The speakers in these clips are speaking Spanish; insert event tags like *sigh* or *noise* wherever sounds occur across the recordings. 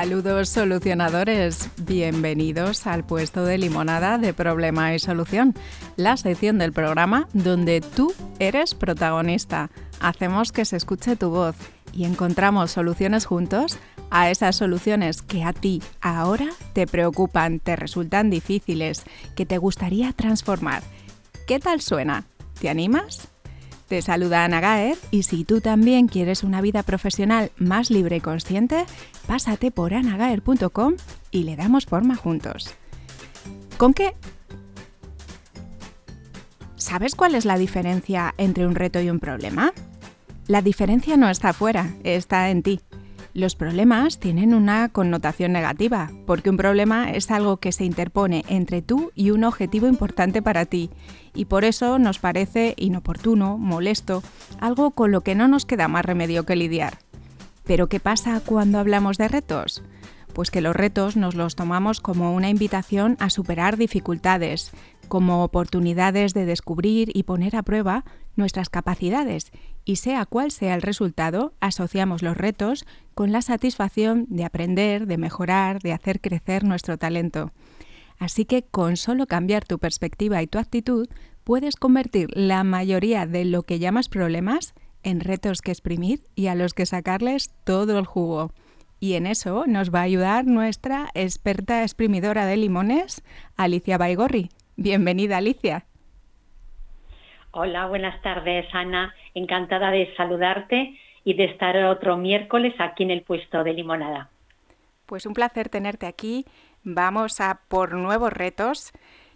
Saludos solucionadores, bienvenidos al puesto de limonada de problema y solución, la sección del programa donde tú eres protagonista. Hacemos que se escuche tu voz y encontramos soluciones juntos a esas soluciones que a ti ahora te preocupan, te resultan difíciles, que te gustaría transformar. ¿Qué tal suena? ¿Te animas? Te saluda Ana Gaer y si tú también quieres una vida profesional más libre y consciente, pásate por anagaer.com y le damos forma juntos. ¿Con qué? ¿Sabes cuál es la diferencia entre un reto y un problema? La diferencia no está afuera, está en ti. Los problemas tienen una connotación negativa, porque un problema es algo que se interpone entre tú y un objetivo importante para ti, y por eso nos parece inoportuno, molesto, algo con lo que no nos queda más remedio que lidiar. Pero ¿qué pasa cuando hablamos de retos? Pues que los retos nos los tomamos como una invitación a superar dificultades, como oportunidades de descubrir y poner a prueba nuestras capacidades y sea cual sea el resultado, asociamos los retos con la satisfacción de aprender, de mejorar, de hacer crecer nuestro talento. Así que con solo cambiar tu perspectiva y tu actitud, puedes convertir la mayoría de lo que llamas problemas en retos que exprimir y a los que sacarles todo el jugo. Y en eso nos va a ayudar nuestra experta exprimidora de limones, Alicia Baigorri. Bienvenida, Alicia. Hola, buenas tardes, Ana. Encantada de saludarte y de estar otro miércoles aquí en el puesto de limonada. Pues un placer tenerte aquí. Vamos a por nuevos retos.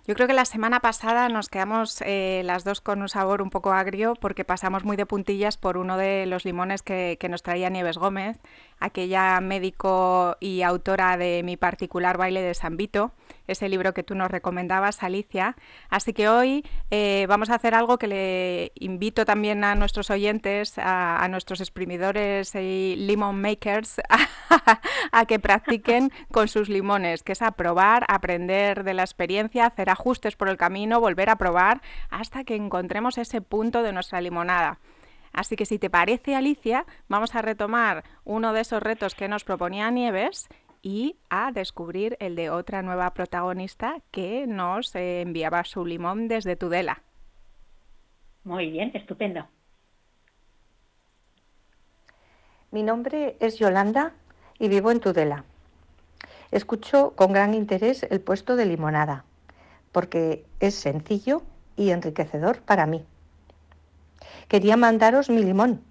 Yo creo que la semana pasada nos quedamos eh, las dos con un sabor un poco agrio porque pasamos muy de puntillas por uno de los limones que, nos traía Nieves Gómez, aquella médico y autora de Mi particular baile de San Vito, ese libro que tú nos recomendabas, Alicia. Así que hoy eh, vamos a hacer algo que le invito también a nuestros oyentes, a, nuestros exprimidores y limon makers, *laughs* a, que practiquen con sus limones, que es a probar, aprender de la experiencia, hacer ajustes por el camino, volver a probar hasta que encontremos ese punto de nuestra limonada. Así que si te parece, Alicia, vamos a retomar uno de esos retos que nos proponía Nieves y a descubrir el de otra nueva protagonista que nos eh, enviaba su limón desde Tudela. Muy bien, estupendo. Mi nombre es Yolanda y vivo en Tudela. Escucho con gran interés el puesto de limonada porque es sencillo y enriquecedor para mí. Quería mandaros mi limón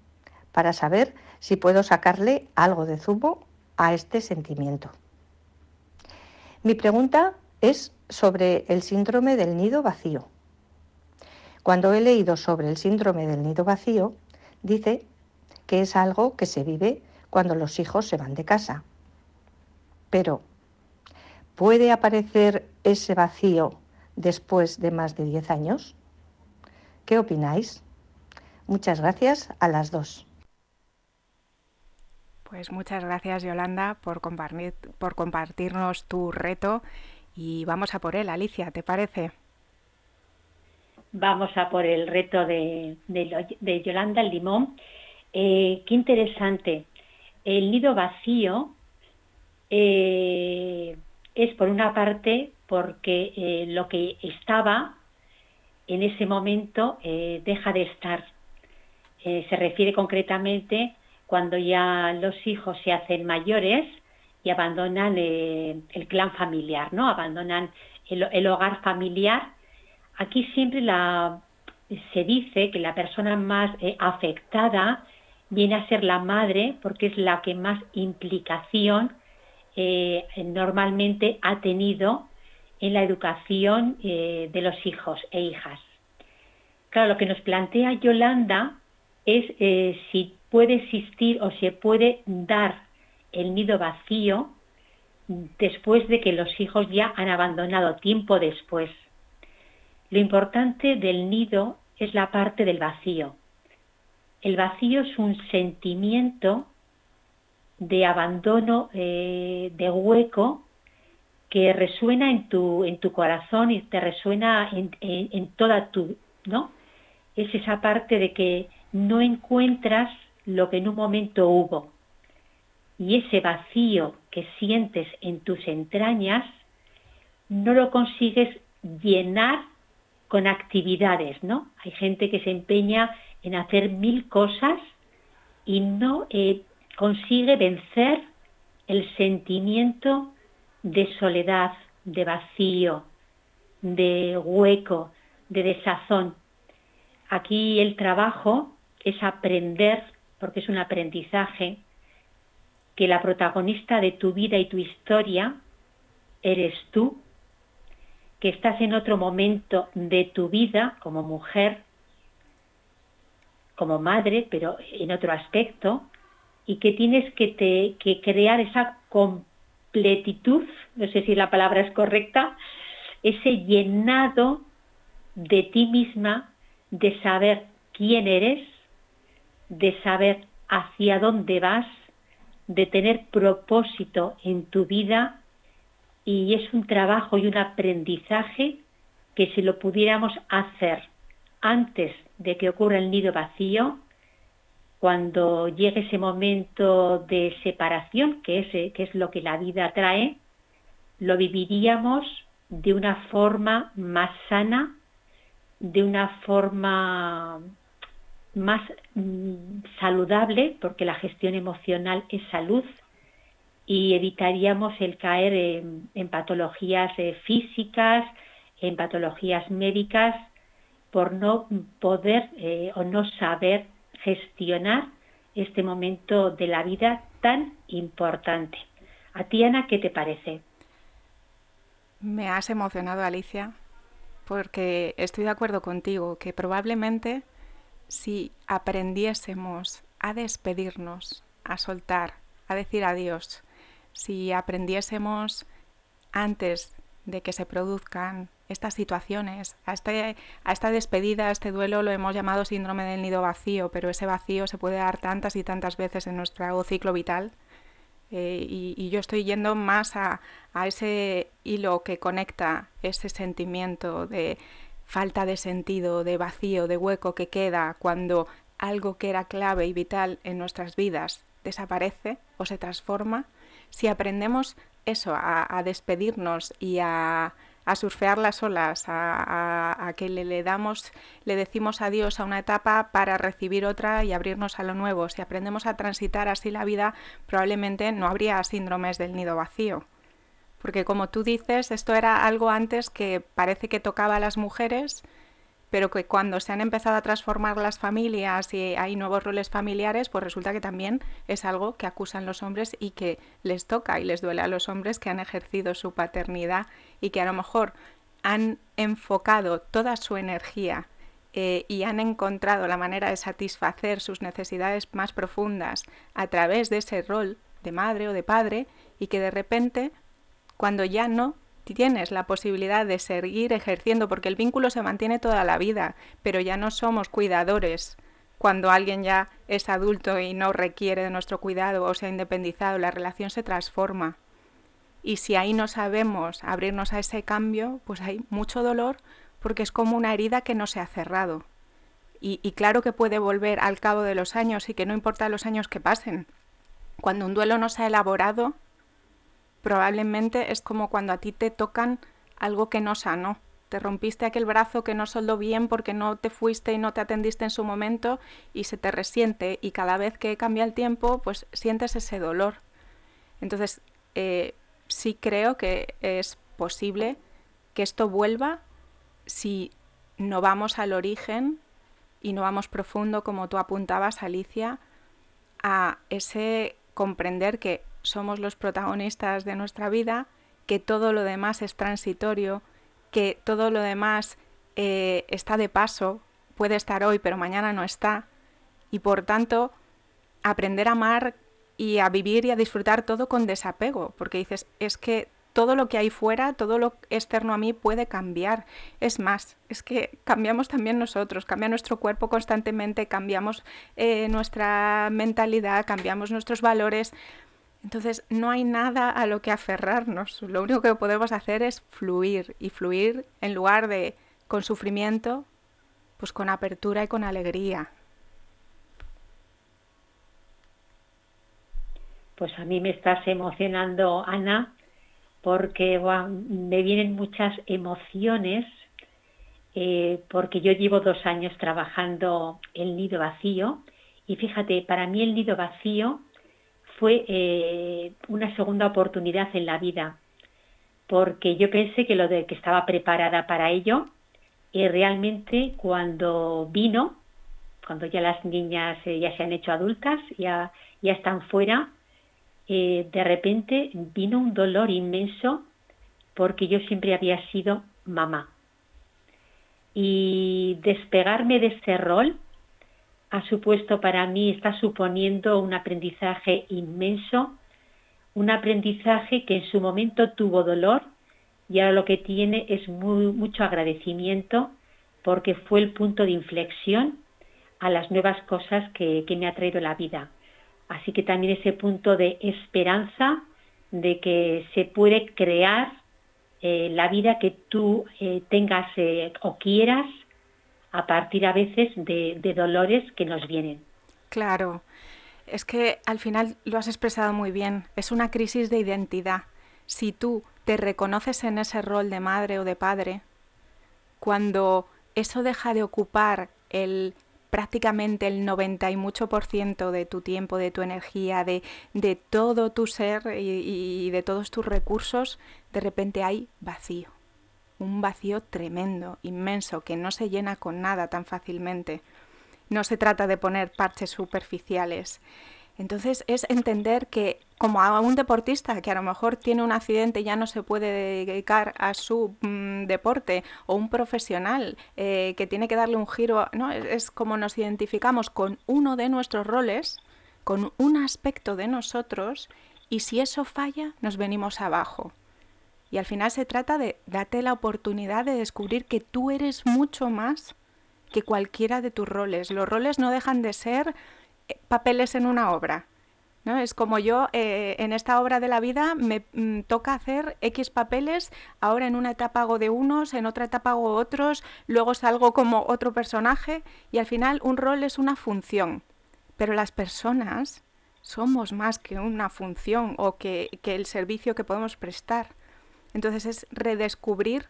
para saber si puedo sacarle algo de zumo a este sentimiento. Mi pregunta es sobre el síndrome del nido vacío. Cuando he leído sobre el síndrome del nido vacío, dice que es algo que se vive cuando los hijos se van de casa. Pero, ¿puede aparecer ese vacío después de más de 10 años? ¿Qué opináis? Muchas gracias a las dos. Pues muchas gracias Yolanda por, compartir, por compartirnos tu reto y vamos a por él, Alicia, ¿te parece? Vamos a por el reto de, de, Yolanda el Limón. Eh, qué interesante. El nido vacío eh, es por una parte porque eh, lo que estaba en ese momento deja de estar. Se refiere concretamente cuando ya los hijos se hacen mayores y abandonan el clan familiar, ¿no? Abandonan el, hogar familiar. Aquí siempre se dice que la persona más afectada viene a ser la madre porque es la que más implicación normalmente ha tenido en la educación eh, de los hijos e hijas. Claro, lo que nos plantea Yolanda es eh, si puede existir o se puede dar el nido vacío después de que los hijos ya han abandonado tiempo después. Lo importante del nido es la parte del vacío. El vacío es un sentimiento de abandono, eh, de hueco que resuena en tu, en tu corazón y te resuena en, toda tu, ¿no? Es esa parte de que no encuentras lo que en un momento hubo. y ese vacío que sientes en tus entrañas no lo consigues llenar con actividades, ¿no? Hay gente que se empeña en hacer mil cosas y no eh, consigue vencer el sentimiento de soledad, de vacío, de hueco, de desazón. Aquí el trabajo es aprender, porque es un aprendizaje, que la protagonista de tu vida y tu historia eres tú, que estás en otro momento de tu vida como mujer, como madre, pero en otro aspecto, y que tienes que, que crear esa completitud, no sé si la palabra es correcta, ese llenado de ti misma, de saber quién eres, de saber hacia dónde vas, de tener propósito en tu vida y es un trabajo y un aprendizaje que si lo pudiéramos hacer antes de que ocurra el nido vacío, cuando llegue ese momento de separación, que es, que es lo que la vida trae, lo viviríamos de una forma más sana, de una forma más mm, saludable, porque la gestión emocional es salud, y evitaríamos el caer en, patologías eh, físicas, en patologías médicas, por no poder eh, o no saber gestionar este momento de la vida tan importante. A ti, Ana, ¿qué te parece? Me has emocionado, Alicia, porque estoy de acuerdo contigo que probablemente si aprendiésemos a despedirnos, a soltar, a decir adiós, si aprendiésemos antes de que se produzcan estas situaciones, a, este, a esta despedida, a este duelo lo hemos llamado síndrome del nido vacío, pero ese vacío se puede dar tantas y tantas veces en nuestro ciclo vital. Eh, y, yo estoy yendo más a, a ese hilo que conecta ese sentimiento de falta de sentido, de vacío, de hueco que queda cuando algo que era clave y vital en nuestras vidas desaparece o se transforma. Si aprendemos eso, a despedirnos y a, surfear las olas, a, que le, le, damos, le decimos adiós a una etapa para recibir otra y abrirnos a lo nuevo. Si aprendemos a transitar así la vida, probablemente no habría síndromes del nido vacío. Porque como tú dices, esto era algo antes que parece que tocaba a las mujeres, pero que cuando se han empezado a transformar las familias y hay nuevos roles familiares, pues resulta que también es algo que acusan los hombres y que les toca y les duele a los hombres que han ejercido su paternidad y que a lo mejor han enfocado toda su energía eh, y han encontrado la manera de satisfacer sus necesidades más profundas a través de ese rol de madre o de padre y que de repente, cuando ya no tienes la posibilidad de seguir ejerciendo, porque el vínculo se mantiene toda la vida, pero ya no somos cuidadores. Cuando alguien ya es adulto y no requiere de nuestro cuidado o se ha independizado, la relación se transforma. Y si ahí no sabemos abrirnos a ese cambio, pues hay mucho dolor porque es como una herida que no se ha cerrado. Y, y claro que puede volver al cabo de los años y que no importa los años que pasen. Cuando un duelo no se ha elaborado, probablemente es como cuando a ti te tocan algo que no sanó. Te rompiste aquel brazo que no soldó bien porque no te fuiste y no te atendiste en su momento y se te resiente y cada vez que cambia el tiempo pues sientes ese dolor. Entonces eh, sí creo que es posible que esto vuelva si no vamos al origen y no vamos profundo como tú apuntabas Alicia a ese comprender que somos los protagonistas de nuestra vida, que todo lo demás es transitorio, que todo lo demás eh, está de paso, puede estar hoy pero mañana no está, y por tanto aprender a amar y a vivir y a disfrutar todo con desapego, porque dices, es que todo lo que hay fuera, todo lo externo a mí puede cambiar. Es más, es que cambiamos también nosotros, cambia nuestro cuerpo constantemente, cambiamos eh, nuestra mentalidad, cambiamos nuestros valores. Entonces no hay nada a lo que aferrarnos. Lo único que podemos hacer es fluir y fluir en lugar de con sufrimiento, pues con apertura y con alegría. Pues a mí me estás emocionando, Ana, porque me vienen muchas emociones, eh, porque yo llevo dos años trabajando el nido vacío y fíjate, para mí el nido vacío fue eh, una segunda oportunidad en la vida, porque yo pensé que lo de que estaba preparada para ello y realmente cuando vino, cuando ya las niñas eh, ya se han hecho adultas, ya, ya están fuera, eh, de repente vino un dolor inmenso porque yo siempre había sido mamá. Y despegarme de ese rol ha supuesto para mí, está suponiendo un aprendizaje inmenso, un aprendizaje que en su momento tuvo dolor y ahora lo que tiene es muy, mucho agradecimiento porque fue el punto de inflexión a las nuevas cosas que, me ha traído la vida. Así que también ese punto de esperanza de que se puede crear eh, la vida que tú eh, tengas eh, o quieras a partir a veces de, dolores que nos vienen. Claro, es que al final lo has expresado muy bien, es una crisis de identidad. Si tú te reconoces en ese rol de madre o de padre, cuando eso deja de ocupar el prácticamente el 90 y mucho por ciento de tu tiempo, de tu energía, de, de todo tu ser y de todos tus recursos, de repente hay vacío un vacío tremendo, inmenso, que no se llena con nada tan fácilmente. No se trata de poner parches superficiales. Entonces es entender que como a un deportista que a lo mejor tiene un accidente y ya no se puede dedicar a su mm, deporte o un profesional eh, que tiene que darle un giro, ¿no? es como nos identificamos con uno de nuestros roles, con un aspecto de nosotros y si eso falla nos venimos abajo. Y al final se trata de darte la oportunidad de descubrir que tú eres mucho más que cualquiera de tus roles. Los roles no dejan de ser eh, papeles en una obra. ¿no? Es como yo eh, en esta obra de la vida me mm, toca hacer X papeles, ahora en una etapa hago de unos, en otra etapa hago otros, luego salgo como otro personaje y al final un rol es una función. Pero las personas somos más que una función o que el servicio que podemos prestar. Entonces es redescubrir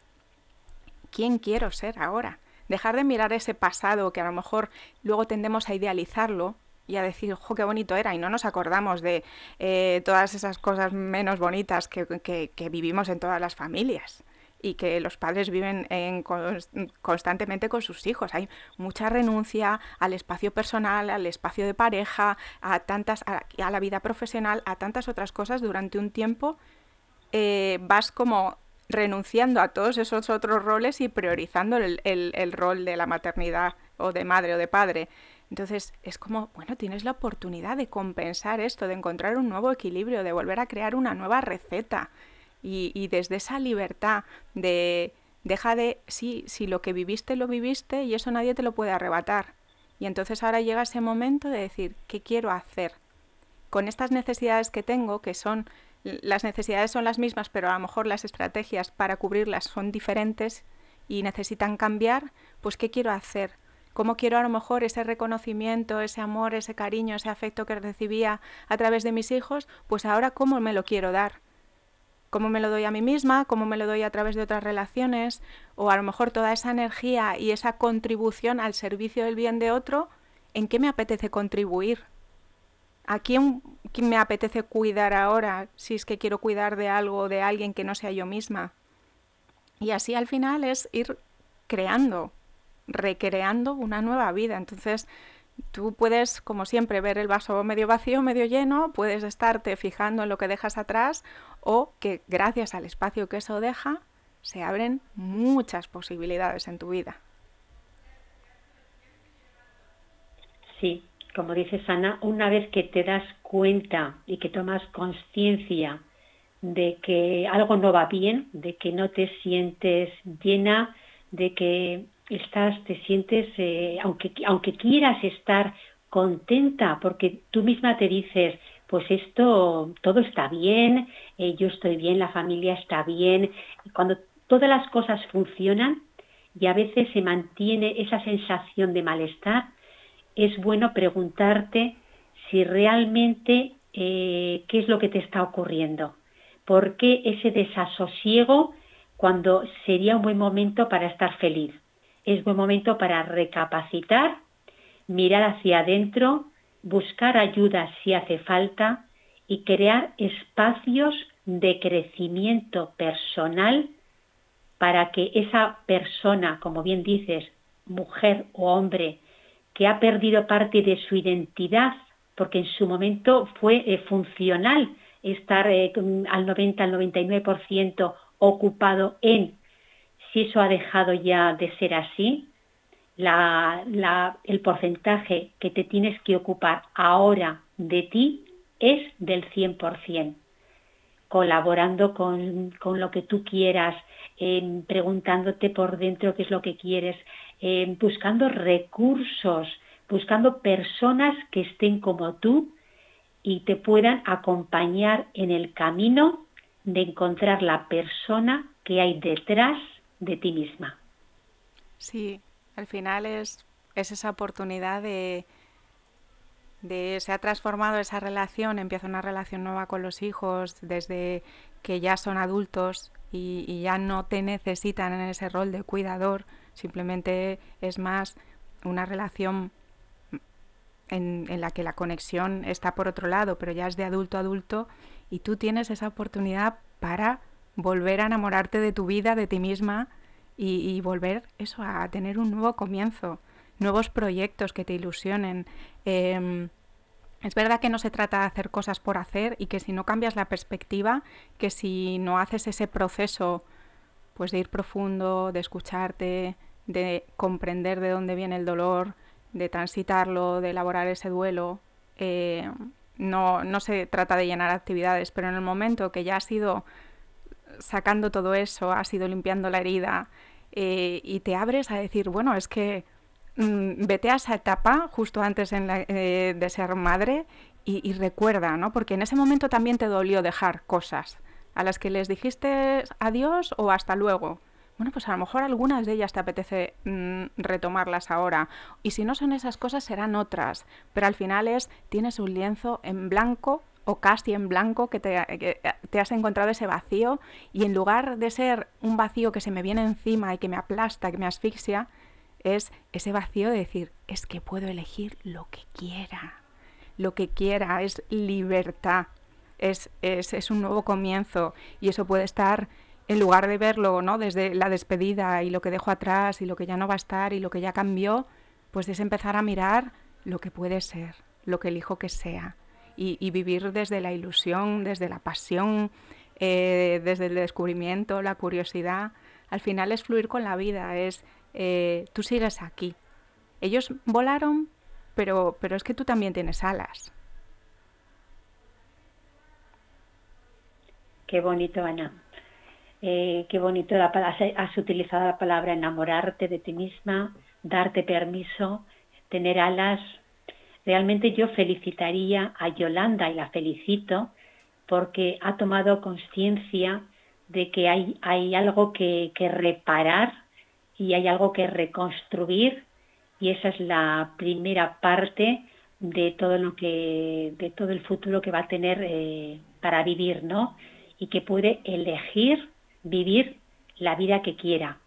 quién quiero ser ahora. Dejar de mirar ese pasado que a lo mejor luego tendemos a idealizarlo y a decir, ¡jo, qué bonito era! Y no nos acordamos de eh, todas esas cosas menos bonitas que, vivimos en todas las familias y que los padres viven constantemente con sus hijos. Hay mucha renuncia al espacio personal, al espacio de pareja, a tantas, a, la vida profesional, a tantas otras cosas durante un tiempo eh, vas como renunciando a todos esos otros roles y priorizando el, rol de la maternidad o de madre o de padre. Entonces es como, bueno, tienes la oportunidad de compensar esto, de encontrar un nuevo equilibrio, de volver a crear una nueva receta. Y, y desde esa libertad de, deja de, sí, si lo que viviste lo viviste y eso nadie te lo puede arrebatar. Y entonces ahora llega ese momento de decir, ¿qué quiero hacer? Con estas necesidades que tengo, que son las necesidades son las mismas, pero a lo mejor las estrategias para cubrirlas son diferentes y necesitan cambiar, pues ¿qué quiero hacer? ¿Cómo quiero a lo mejor ese reconocimiento, ese amor, ese cariño, ese afecto que recibía a través de mis hijos? Pues ahora ¿cómo me lo quiero dar? ¿Cómo me lo doy a mí misma? ¿Cómo me lo doy a través de otras relaciones? O a lo mejor toda esa energía y esa contribución al servicio del bien de otro, ¿en qué me apetece contribuir? ¿A quién, me apetece cuidar ahora si es que quiero cuidar de algo o de alguien que no sea yo misma? Y así al final es ir creando, recreando una nueva vida. Entonces, tú puedes, como siempre, ver el vaso medio vacío, medio lleno, puedes estarte fijando en lo que dejas atrás o que gracias al espacio que eso deja, se abren muchas posibilidades en tu vida. Sí, como dice Ana, una vez que te das cuenta y que tomas conciencia de que algo no va bien, de que no te sientes llena, de que estás, te sientes, eh, aunque, aunque quieras estar contenta, porque tú misma te dices, pues esto, todo está bien, eh, yo estoy bien, la familia está bien, cuando todas las cosas funcionan y a veces se mantiene esa sensación de malestar, es bueno preguntarte si realmente eh, qué es lo que te está ocurriendo. ¿Por qué ese desasosiego cuando sería un buen momento para estar feliz? Es buen momento para recapacitar, mirar hacia adentro, buscar ayuda si hace falta y crear espacios de crecimiento personal para que esa persona, como bien dices, mujer o hombre, que ha perdido parte de su identidad, porque en su momento fue eh, funcional estar eh, al 90, al 99% ocupado en, si eso ha dejado ya de ser así, el porcentaje que te tienes que ocupar ahora de ti es del 100%, colaborando con, con lo que tú quieras, preguntándote por dentro qué es lo que quieres, buscando recursos, buscando personas que estén como tú y te puedan acompañar en el camino de encontrar la persona que hay detrás de ti misma. Sí, al final es, es esa oportunidad de, de, se ha transformado esa relación, empieza una relación nueva con los hijos desde que ya son adultos y, ya no te necesitan en ese rol de cuidador, simplemente es más una relación en, en, la que la conexión está por otro lado, pero ya es de adulto a adulto y tú tienes esa oportunidad para volver a enamorarte de tu vida, de ti misma y, volver eso a tener un nuevo comienzo, nuevos proyectos que te ilusionen. Em, es verdad que no se trata de hacer cosas por hacer y que si no cambias la perspectiva, que si no haces ese proceso pues de ir profundo, de escucharte, de comprender de dónde viene el dolor, de transitarlo, de elaborar ese duelo, eh, no, no se trata de llenar actividades, pero en el momento que ya has ido sacando todo eso, has ido limpiando la herida eh, y te abres a decir, bueno, es que Mm, vete a esa etapa justo antes eh, de ser madre y, recuerda, ¿no? Porque en ese momento también te dolió dejar cosas a las que les dijiste adiós o hasta luego. Bueno, pues a lo mejor algunas de ellas te apetece mm, retomarlas ahora. Y si no son esas cosas, serán otras. Pero al final es, tienes un lienzo en blanco o casi en blanco que que te, has encontrado ese vacío y en lugar de ser un vacío que se me viene encima y que me aplasta, que me asfixia, es ese vacío de decir, es que puedo elegir lo que quiera, lo que quiera, es libertad, es, es, un nuevo comienzo y eso puede estar en lugar de verlo ¿no? desde la despedida y lo que dejo atrás y lo que ya no va a estar y lo que ya cambió, pues es empezar a mirar lo que puede ser, lo que elijo que sea y, vivir desde la ilusión, desde la pasión, eh, desde el descubrimiento, la curiosidad. Al final es fluir con la vida, es eh, tú sigues aquí. Ellos volaron, pero, pero es que tú también tienes alas. Qué bonito, Ana. Eh, qué bonito la, has utilizado la palabra enamorarte de ti misma, darte permiso, tener alas. Realmente yo felicitaría a Yolanda y la felicito porque ha tomado conciencia de que hay, hay algo que, que reparar y hay algo que reconstruir y esa es la primera parte de todo lo que de todo el futuro que va a tener eh, para vivir no y que puede elegir vivir la vida que quiera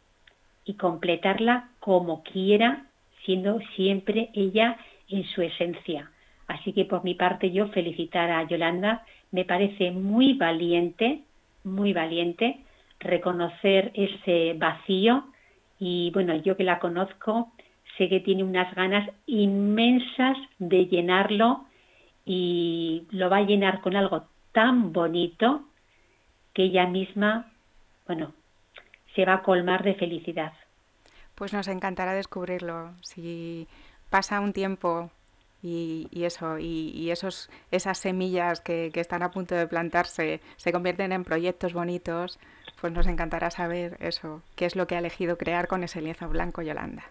y completarla como quiera siendo siempre ella en su esencia. Así que por mi parte yo felicitar a Yolanda. Me parece muy valiente muy valiente reconocer ese vacío y bueno, yo que la conozco, sé que tiene unas ganas inmensas de llenarlo y lo va a llenar con algo tan bonito que ella misma, bueno, se va a colmar de felicidad. Pues nos encantará descubrirlo. Si pasa un tiempo y, eso, y, esos, esas semillas que, que, están a punto de plantarse se convierten en proyectos bonitos, pues nos encantará saber eso, qué es lo que ha elegido crear con ese lienzo blanco Yolanda.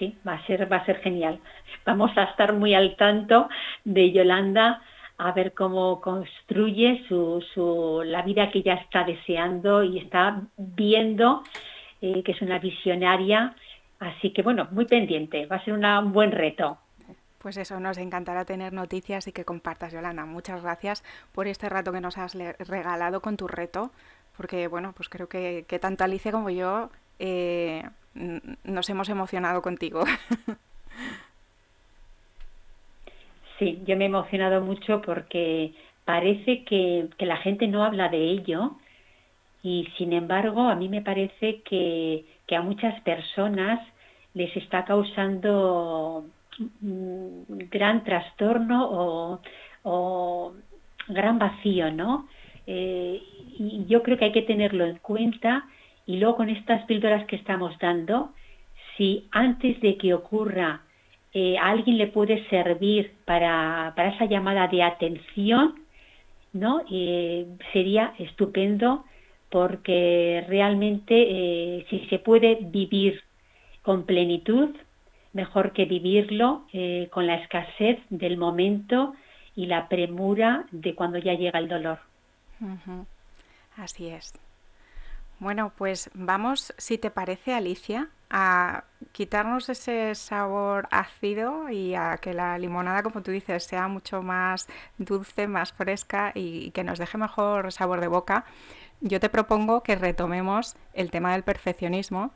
Sí, va a ser, va a ser genial. Vamos a estar muy al tanto de Yolanda a ver cómo construye su, su, la vida que ella está deseando y está viendo, eh, que es una visionaria. Así que bueno, muy pendiente, va a ser un buen reto. Pues eso, nos encantará tener noticias y que compartas, Yolanda. Muchas gracias por este rato que nos has regalado con tu reto, porque bueno, pues creo que, tanto Alicia como yo eh, nos hemos emocionado contigo. *laughs* Sí, yo me he emocionado mucho porque parece que, la gente no habla de ello y sin embargo a mí me parece que, que a muchas personas les está causando gran trastorno o, gran vacío, ¿no? Eh, y yo creo que hay que tenerlo en cuenta y luego con estas píldoras que estamos dando, si antes de que ocurra eh, alguien le puede servir para, esa llamada de atención, ¿no? Eh, sería estupendo porque realmente si se puede vivir con plenitud, mejor que vivirlo eh, con la escasez del momento y la premura de cuando ya llega el dolor. Así es. Bueno, pues vamos, si te parece, Alicia, a quitarnos ese sabor ácido y a que la limonada, como tú dices, sea mucho más dulce, más fresca y que nos deje mejor sabor de boca. Yo te propongo que retomemos el tema del perfeccionismo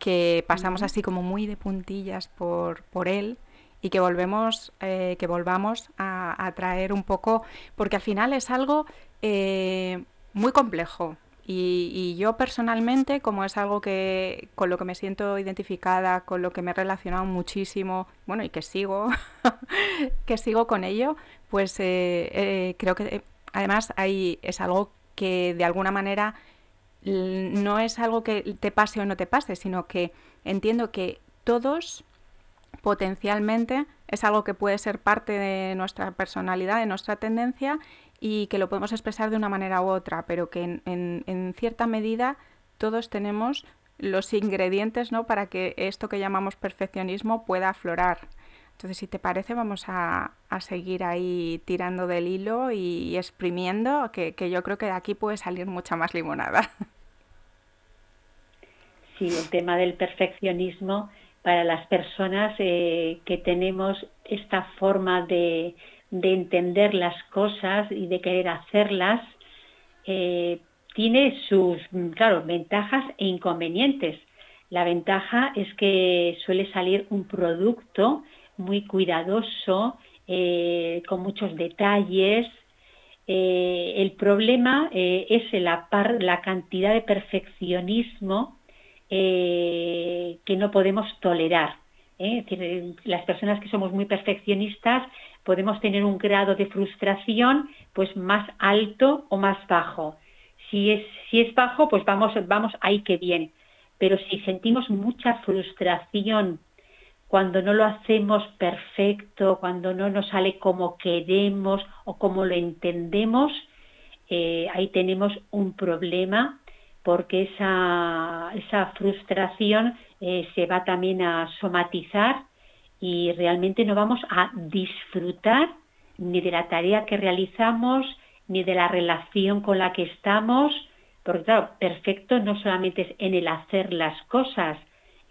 que pasamos así como muy de puntillas por, por él y que volvemos eh, que volvamos a, traer un poco porque al final es algo eh, muy complejo y, yo personalmente como es algo que con lo que me siento identificada con lo que me he relacionado muchísimo bueno y que sigo *laughs* que sigo con ello pues eh, creo que además ahí es algo que de alguna manera no es algo que te pase o no te pase, sino que entiendo que todos potencialmente es algo que puede ser parte de nuestra personalidad, de nuestra tendencia y que lo podemos expresar de una manera u otra, pero que en, cierta medida todos tenemos los ingredientes ¿no? para que esto que llamamos perfeccionismo pueda aflorar. Entonces, si te parece, vamos a, seguir ahí tirando del hilo y, exprimiendo, que, que, yo creo que de aquí puede salir mucha más limonada. *laughs* Sí, el tema del perfeccionismo para las personas eh, que tenemos esta forma de, entender las cosas y de querer hacerlas, eh, tiene sus, claro, ventajas e inconvenientes. La ventaja es que suele salir un producto muy cuidadoso, eh, con muchos detalles. el problema es la, la cantidad de perfeccionismo eh, que no podemos tolerar. ¿eh? las personas que somos muy perfeccionistas podemos tener un grado de frustración pues más alto o más bajo. Si es, si es bajo, pues vamos, vamos ahí que bien. Pero si sentimos mucha frustración cuando no lo hacemos perfecto, cuando no nos sale como queremos o como lo entendemos, eh, ahí tenemos un problema porque esa, esa frustración eh, se va también a somatizar y realmente no vamos a disfrutar ni de la tarea que realizamos, ni de la relación con la que estamos, porque claro, perfecto no solamente es en el hacer las cosas,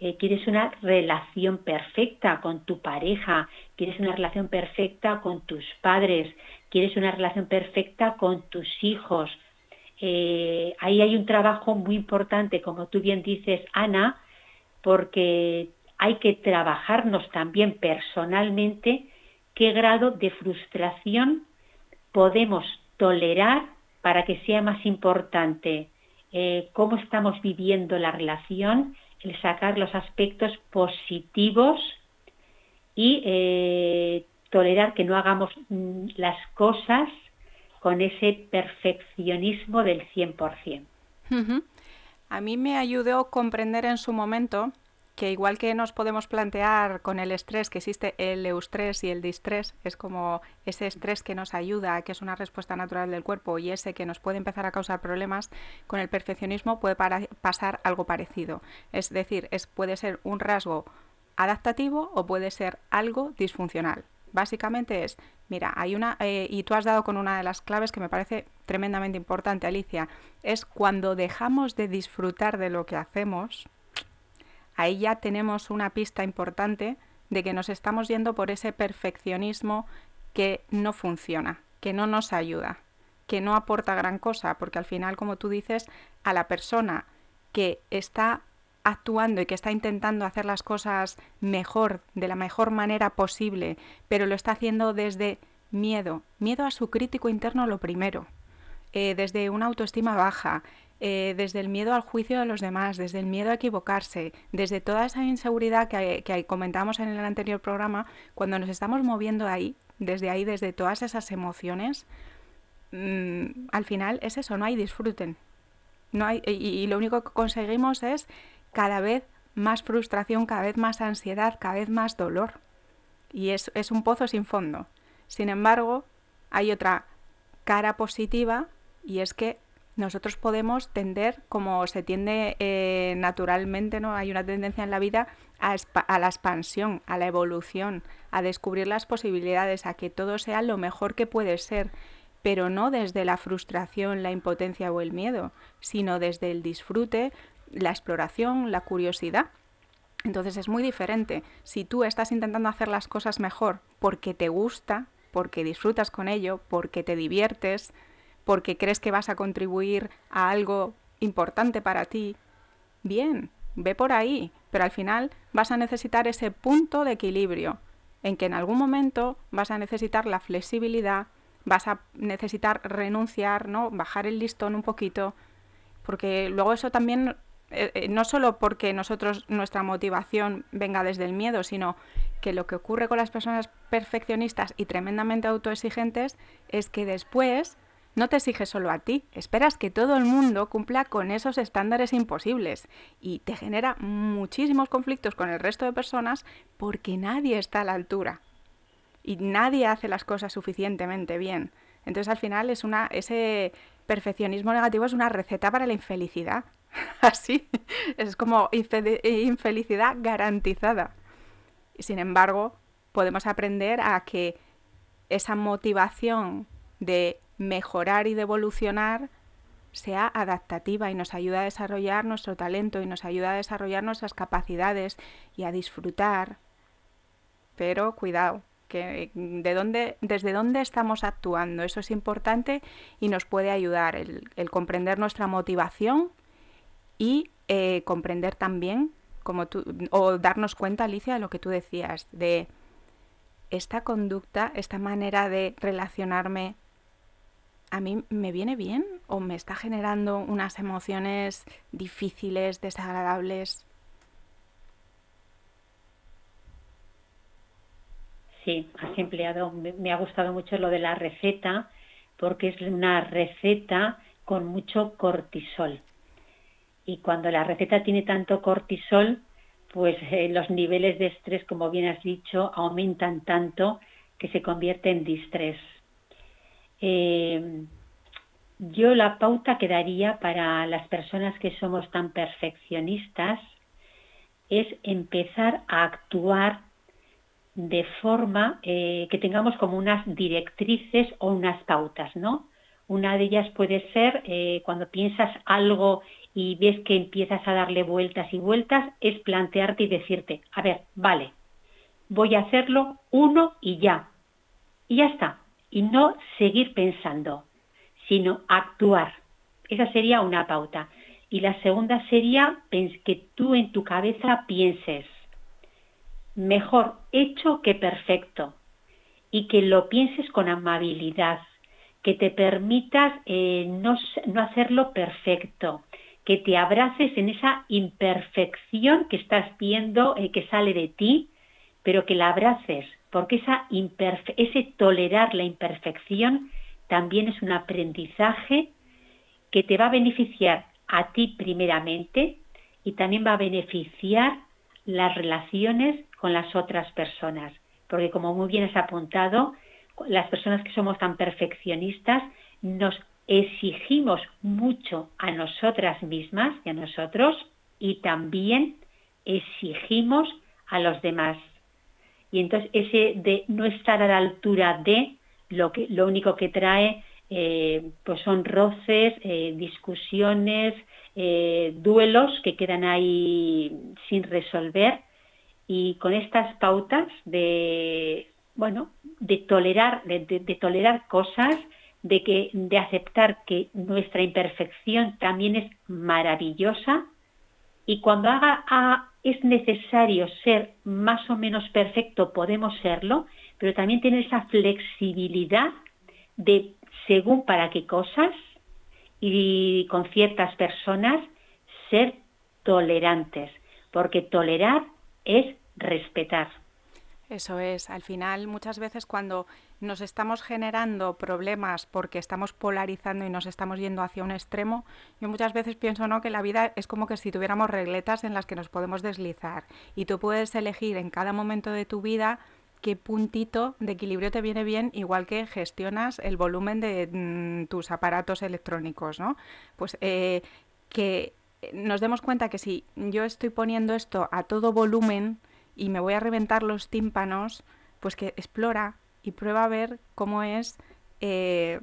eh, quieres una relación perfecta con tu pareja, quieres una relación perfecta con tus padres, quieres una relación perfecta con tus hijos, eh, ahí hay un trabajo muy importante, como tú bien dices, Ana, porque hay que trabajarnos también personalmente qué grado de frustración podemos tolerar para que sea más importante eh, cómo estamos viviendo la relación, el sacar los aspectos positivos y eh, tolerar que no hagamos mm, las cosas con ese perfeccionismo del 100%. A mí me ayudó a comprender en su momento que igual que nos podemos plantear con el estrés que existe el eustrés y el distrés, es como ese estrés que nos ayuda, que es una respuesta natural del cuerpo y ese que nos puede empezar a causar problemas, con el perfeccionismo puede pasar algo parecido. Es decir, es, puede ser un rasgo adaptativo o puede ser algo disfuncional. Básicamente es, mira, hay una, eh, y tú has dado con una de las claves que me parece tremendamente importante, Alicia, es cuando dejamos de disfrutar de lo que hacemos, ahí ya tenemos una pista importante de que nos estamos yendo por ese perfeccionismo que no funciona, que no nos ayuda, que no aporta gran cosa, porque al final, como tú dices, a la persona que está actuando y que está intentando hacer las cosas mejor, de la mejor manera posible, pero lo está haciendo desde miedo, miedo a su crítico interno lo primero, eh, desde una autoestima baja, eh, desde el miedo al juicio de los demás, desde el miedo a equivocarse, desde toda esa inseguridad que, que comentamos en el anterior programa, cuando nos estamos moviendo ahí, desde ahí, desde todas esas emociones, mm, al final es eso, no hay disfruten. No hay, y, lo único que conseguimos es cada vez más frustración, cada vez más ansiedad, cada vez más dolor. Y es, es un pozo sin fondo. Sin embargo, hay otra cara positiva y es que nosotros podemos tender, como se tiende eh, naturalmente, ¿no? Hay una tendencia en la vida a, a, la expansión, a la evolución, a descubrir las posibilidades, a que todo sea lo mejor que puede ser, pero no desde la frustración, la impotencia o el miedo, sino desde el disfrute, la exploración, la curiosidad. Entonces es muy diferente. Si tú estás intentando hacer las cosas mejor porque te gusta, porque disfrutas con ello, porque te diviertes, porque crees que vas a contribuir a algo importante para ti, bien, ve por ahí, pero al final vas a necesitar ese punto de equilibrio, en que en algún momento vas a necesitar la flexibilidad, vas a necesitar renunciar, ¿no? bajar el listón un poquito, porque luego eso también eh, eh, no solo porque nosotros nuestra motivación venga desde el miedo, sino que lo que ocurre con las personas perfeccionistas y tremendamente autoexigentes es que después no te exiges solo a ti, esperas que todo el mundo cumpla con esos estándares imposibles y te genera muchísimos conflictos con el resto de personas porque nadie está a la altura y nadie hace las cosas suficientemente bien. Entonces al final es una ese perfeccionismo negativo es una receta para la infelicidad. *laughs* Así, es como infelicidad garantizada. Sin embargo, podemos aprender a que esa motivación de mejorar y de evolucionar sea adaptativa y nos ayuda a desarrollar nuestro talento y nos ayuda a desarrollar nuestras capacidades y a disfrutar. Pero cuidado, que de dónde, desde dónde estamos actuando, eso es importante y nos puede ayudar el, comprender nuestra motivación y eh, comprender también, como tú, o darnos cuenta, Alicia, de lo que tú decías, de esta conducta, esta manera de relacionarme a mí me viene bien o me está generando unas emociones difíciles, desagradables. Sí, has empleado, me ha gustado mucho lo de la receta, porque es una receta con mucho cortisol. Y cuando la receta tiene tanto cortisol, pues eh, los niveles de estrés, como bien has dicho, aumentan tanto que se convierte en distrés. Eh, yo la pauta que daría para las personas que somos tan perfeccionistas es empezar a actuar de forma eh, que tengamos como unas directrices o unas pautas, ¿no? Una de ellas puede ser eh, cuando piensas algo y ves que empiezas a darle vueltas y vueltas, es plantearte y decirte, a ver, vale, voy a hacerlo uno y ya. Y ya está y no seguir pensando, sino actuar. Esa sería una pauta. Y la segunda sería que tú en tu cabeza pienses, mejor hecho que perfecto, y que lo pienses con amabilidad, que te permitas eh, no, hacerlo perfecto, que te abraces en esa imperfección que estás viendo, eh, que sale de ti, pero que la abraces porque ese tolerar la imperfección también es un aprendizaje que te va a beneficiar a ti primeramente y también va a beneficiar las relaciones con las otras personas. Porque como muy bien has apuntado, las personas que somos tan perfeccionistas nos exigimos mucho a nosotras mismas y a nosotros y también exigimos a los demás. Y entonces ese de no estar a la altura de lo que lo único que trae eh, pues son roces, eh, discusiones, eh, duelos que quedan ahí sin resolver. Y con estas pautas de, bueno, de tolerar, de, tolerar cosas, de, que, de aceptar que nuestra imperfección también es maravillosa. Y cuando haga, es necesario ser más o menos perfecto, podemos serlo, pero también tener esa flexibilidad de según para qué cosas y con ciertas personas ser tolerantes, porque tolerar es respetar. Eso es, al final muchas veces cuando nos estamos generando problemas porque estamos polarizando y nos estamos yendo hacia un extremo, yo muchas veces pienso ¿no? que la vida es como que si tuviéramos regletas en las que nos podemos deslizar y tú puedes elegir en cada momento de tu vida qué puntito de equilibrio te viene bien, igual que gestionas el volumen de mm, tus aparatos electrónicos, ¿no? Pues eh, que nos demos cuenta que si yo estoy poniendo esto a todo volumen y me voy a reventar los tímpanos, pues que explora y prueba a ver cómo es eh,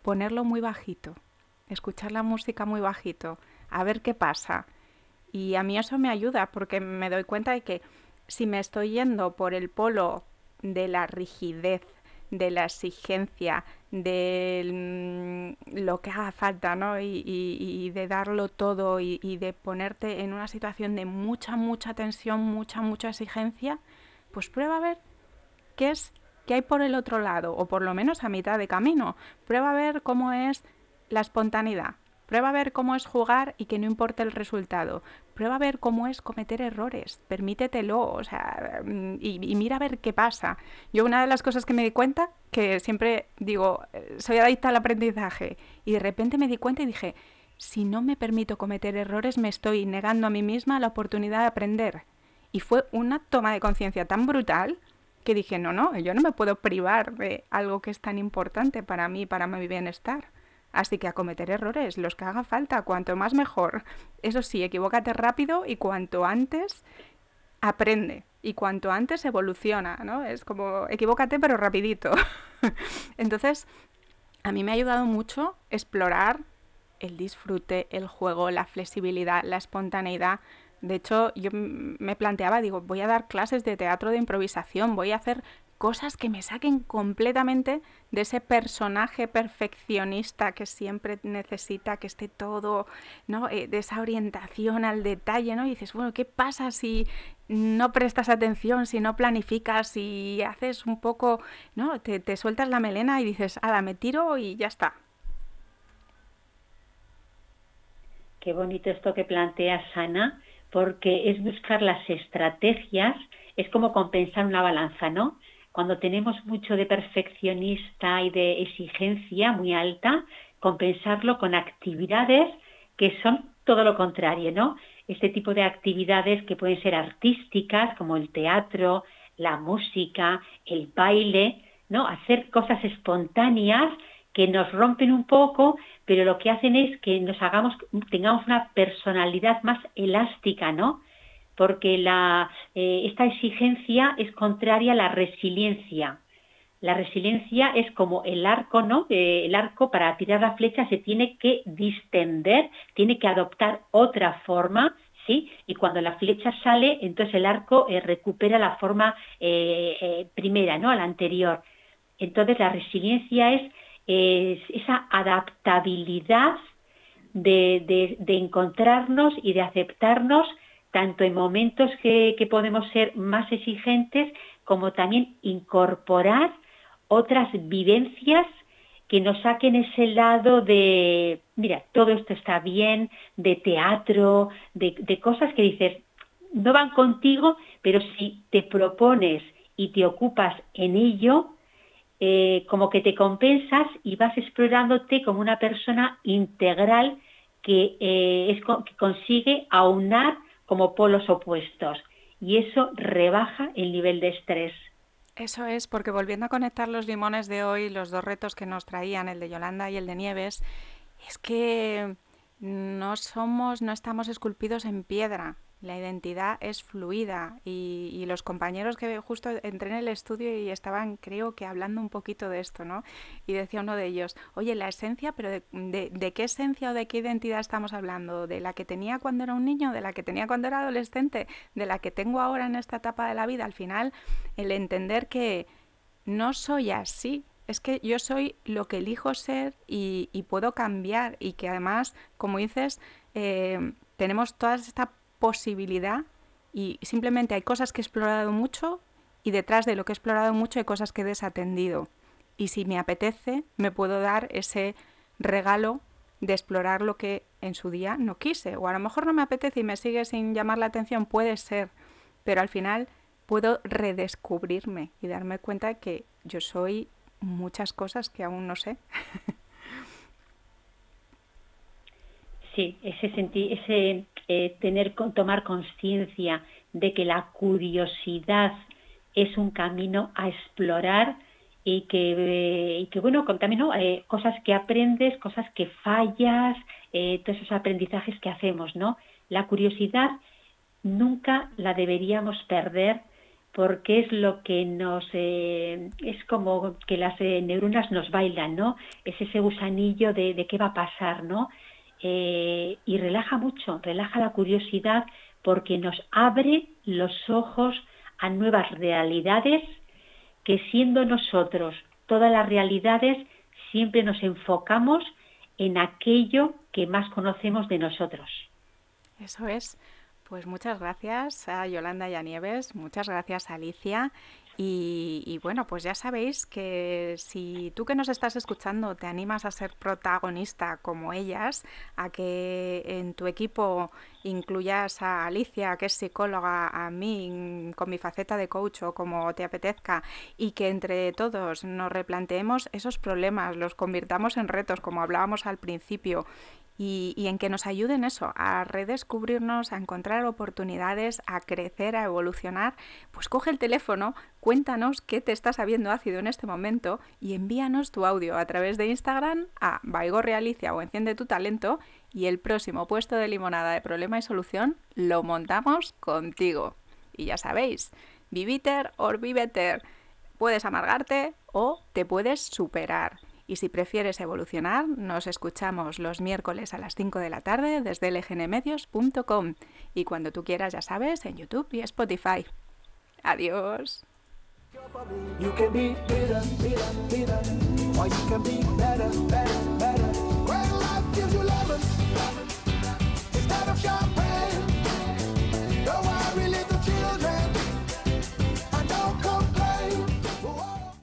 ponerlo muy bajito, escuchar la música muy bajito, a ver qué pasa. Y a mí eso me ayuda porque me doy cuenta de que si me estoy yendo por el polo de la rigidez, de la exigencia, de mm, lo que haga falta, ¿no? Y, de darlo todo y, y, de ponerte en una situación de mucha, mucha tensión, mucha, mucha exigencia, pues prueba a ver qué es, qué hay por el otro lado, o por lo menos a mitad de camino. Prueba a ver cómo es la espontaneidad. Prueba a ver cómo es jugar y que no importe el resultado. Prueba a ver cómo es cometer errores. Permítetelo, o sea, y, mira a ver qué pasa. Yo una de las cosas que me di cuenta, que siempre digo, eh, soy adicta al aprendizaje, y de repente me di cuenta y dije, si no me permito cometer errores, me estoy negando a mí misma la oportunidad de aprender. Y fue una toma de conciencia tan brutal que dije, no, no, yo no me puedo privar de algo que es tan importante para mí, para mi bienestar. Así que a cometer errores, los que haga falta, cuanto más mejor. Eso sí, equivócate rápido y cuanto antes aprende y cuanto antes evoluciona, ¿no? Es como equivócate pero rapidito. *laughs* Entonces, a mí me ha ayudado mucho explorar el disfrute, el juego, la flexibilidad, la espontaneidad. De hecho, yo me planteaba, digo, voy a dar clases de teatro de improvisación, voy a hacer cosas que me saquen completamente de ese personaje perfeccionista que siempre necesita que esté todo, ¿no? Eh, de esa orientación al detalle, ¿no? Y dices, bueno, ¿qué pasa si no prestas atención, si no planificas, si haces un poco, ¿no? Te, te sueltas la melena y dices, ala, me tiro y ya está. Qué bonito esto que planteas, Ana, porque es buscar las estrategias, es como compensar una balanza, ¿no? Cuando tenemos mucho de perfeccionista y de exigencia muy alta, compensarlo con actividades que son todo lo contrario, ¿no? Este tipo de actividades que pueden ser artísticas, como el teatro, la música, el baile, ¿no? Hacer cosas espontáneas que nos rompen un poco, pero lo que hacen es que nos hagamos, tengamos una personalidad más elástica, ¿no? Porque eh, esta exigencia es contraria a la resiliencia. La resiliencia es como el arco, ¿no? el arco para tirar la flecha se tiene que distender, tiene que adoptar otra forma, ¿sí? Y cuando la flecha sale, entonces el arco eh, recupera la forma eh, primera, ¿no? A la anterior. Entonces la resiliencia es, esa adaptabilidad de encontrarnos y de aceptarnos tanto en momentos que, podemos ser más exigentes como también incorporar otras vivencias que nos saquen ese lado de, mira, todo esto está bien, de teatro, de, cosas que dices, no van contigo, pero si te propones y te ocupas en ello, eh, como que te compensas y vas explorándote como una persona integral que, eh, es, que consigue aunar como polos opuestos y eso rebaja el nivel de estrés. Eso es, porque volviendo a conectar los limones de hoy, los dos retos que nos traían, el de Yolanda y el de Nieves, es que no somos, no estamos esculpidos en piedra. La identidad es fluida y, los compañeros que justo entré en el estudio y estaban, creo que hablando un poquito de esto, ¿no? Y decía uno de ellos, oye, la esencia, pero de, qué esencia o de qué identidad estamos hablando? ¿De la que tenía cuando era un niño? ¿De la que tenía cuando era adolescente? ¿De la que tengo ahora en esta etapa de la vida? Al final, el entender que no soy así, es que yo soy lo que elijo ser y, puedo cambiar y que además, como dices, eh, tenemos toda esta posibilidad y simplemente hay cosas que he explorado mucho y detrás de lo que he explorado mucho hay cosas que he desatendido. Y si me apetece, me puedo dar ese regalo de explorar lo que en su día no quise. O a lo mejor no me apetece y me sigue sin llamar la atención, puede ser. Pero al final puedo redescubrirme y darme cuenta que yo soy muchas cosas que aún no sé. *laughs* Sí, ese sentir, ese eh, tener, tomar conciencia de que la curiosidad es un camino a explorar y que, eh, y que bueno, con también eh, cosas que aprendes, cosas que fallas, todos esos aprendizajes que hacemos, ¿no? La curiosidad nunca la deberíamos perder porque es lo que nos es como que las neuronas nos bailan, ¿no? Es ese gusanillo de, de, qué va a pasar, ¿no? Eh, y relaja mucho, relaja la curiosidad porque nos abre los ojos a nuevas realidades que siendo nosotros todas las realidades siempre nos enfocamos en aquello que más conocemos de nosotros. Eso es. Pues muchas gracias a Yolanda y a Nieves, muchas gracias a Alicia y, bueno, pues ya sabéis que si tú que nos estás escuchando te animas a ser protagonista como ellas, a que en tu equipo incluyas a Alicia, que es psicóloga, a mí con mi faceta de coach o como te apetezca, y que entre todos nos replanteemos esos problemas, los convirtamos en retos, como hablábamos al principio, y, en que nos ayuden eso, a redescubrirnos, a encontrar oportunidades, a crecer, a evolucionar, pues coge el teléfono, cuéntanos qué te está sabiendo ácido en este momento y envíanos tu audio a través de Instagram a Baigorrealicia o Enciende tu Talento y el próximo puesto de limonada de problema y solución lo montamos contigo. Y ya sabéis, viviter or viveter. Puedes amargarte o te puedes superar. Y si prefieres evolucionar, nos escuchamos los miércoles a las 5 de la tarde desde lgnmedios.com y cuando tú quieras, ya sabes, en YouTube y Spotify. Adiós.